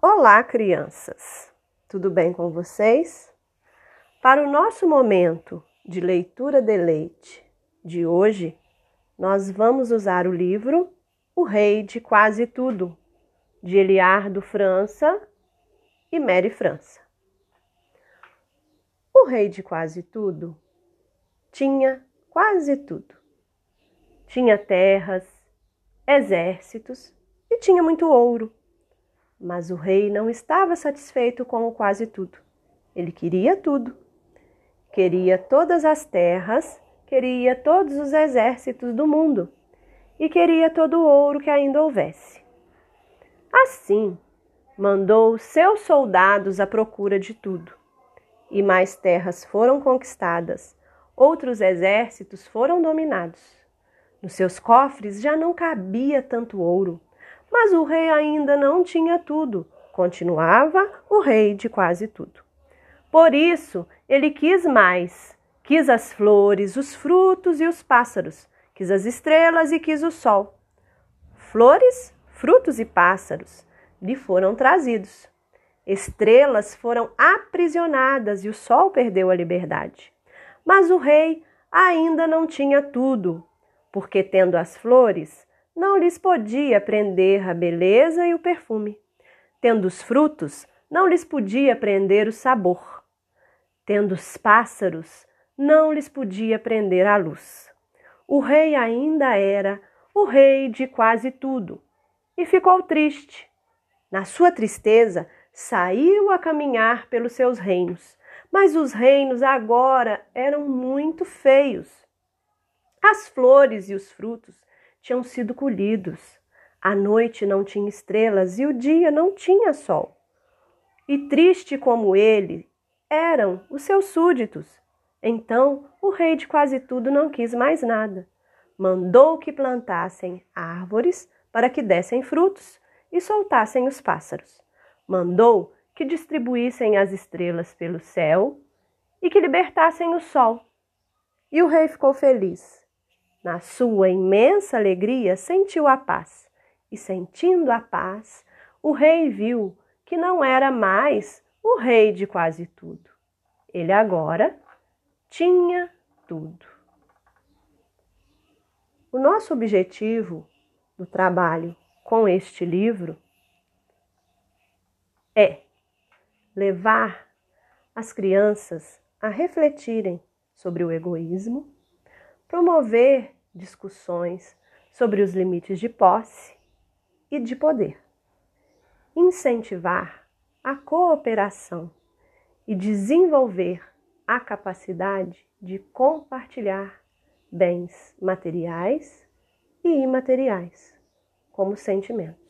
Olá, crianças! Tudo bem com vocês? Para o nosso momento de leitura de leite de hoje, nós vamos usar o livro O Rei de Quase Tudo, de Eliardo França e Mary França. O rei de quase tudo tinha quase tudo. Tinha terras, exércitos e tinha muito ouro. Mas o rei não estava satisfeito com quase tudo. Ele queria tudo. Queria todas as terras, queria todos os exércitos do mundo e queria todo o ouro que ainda houvesse. Assim, mandou seus soldados à procura de tudo. E mais terras foram conquistadas, outros exércitos foram dominados. Nos seus cofres já não cabia tanto ouro mas o rei ainda não tinha tudo, continuava o rei de quase tudo. Por isso, ele quis mais. Quis as flores, os frutos e os pássaros, quis as estrelas e quis o sol. Flores, frutos e pássaros lhe foram trazidos. Estrelas foram aprisionadas e o sol perdeu a liberdade. Mas o rei ainda não tinha tudo, porque, tendo as flores, não lhes podia prender a beleza e o perfume. Tendo os frutos, não lhes podia prender o sabor. Tendo os pássaros, não lhes podia prender a luz. O rei ainda era o rei de quase tudo e ficou triste. Na sua tristeza, saiu a caminhar pelos seus reinos, mas os reinos agora eram muito feios. As flores e os frutos tinham sido colhidos. A noite não tinha estrelas e o dia não tinha sol. E triste como ele eram os seus súditos. Então o rei de quase tudo não quis mais nada. Mandou que plantassem árvores para que dessem frutos e soltassem os pássaros. Mandou que distribuíssem as estrelas pelo céu e que libertassem o sol. E o rei ficou feliz na sua imensa alegria, sentiu a paz. E sentindo a paz, o rei viu que não era mais o rei de quase tudo. Ele agora tinha tudo. O nosso objetivo do trabalho com este livro é levar as crianças a refletirem sobre o egoísmo promover discussões sobre os limites de posse e de poder, incentivar a cooperação e desenvolver a capacidade de compartilhar bens materiais e imateriais, como sentimentos.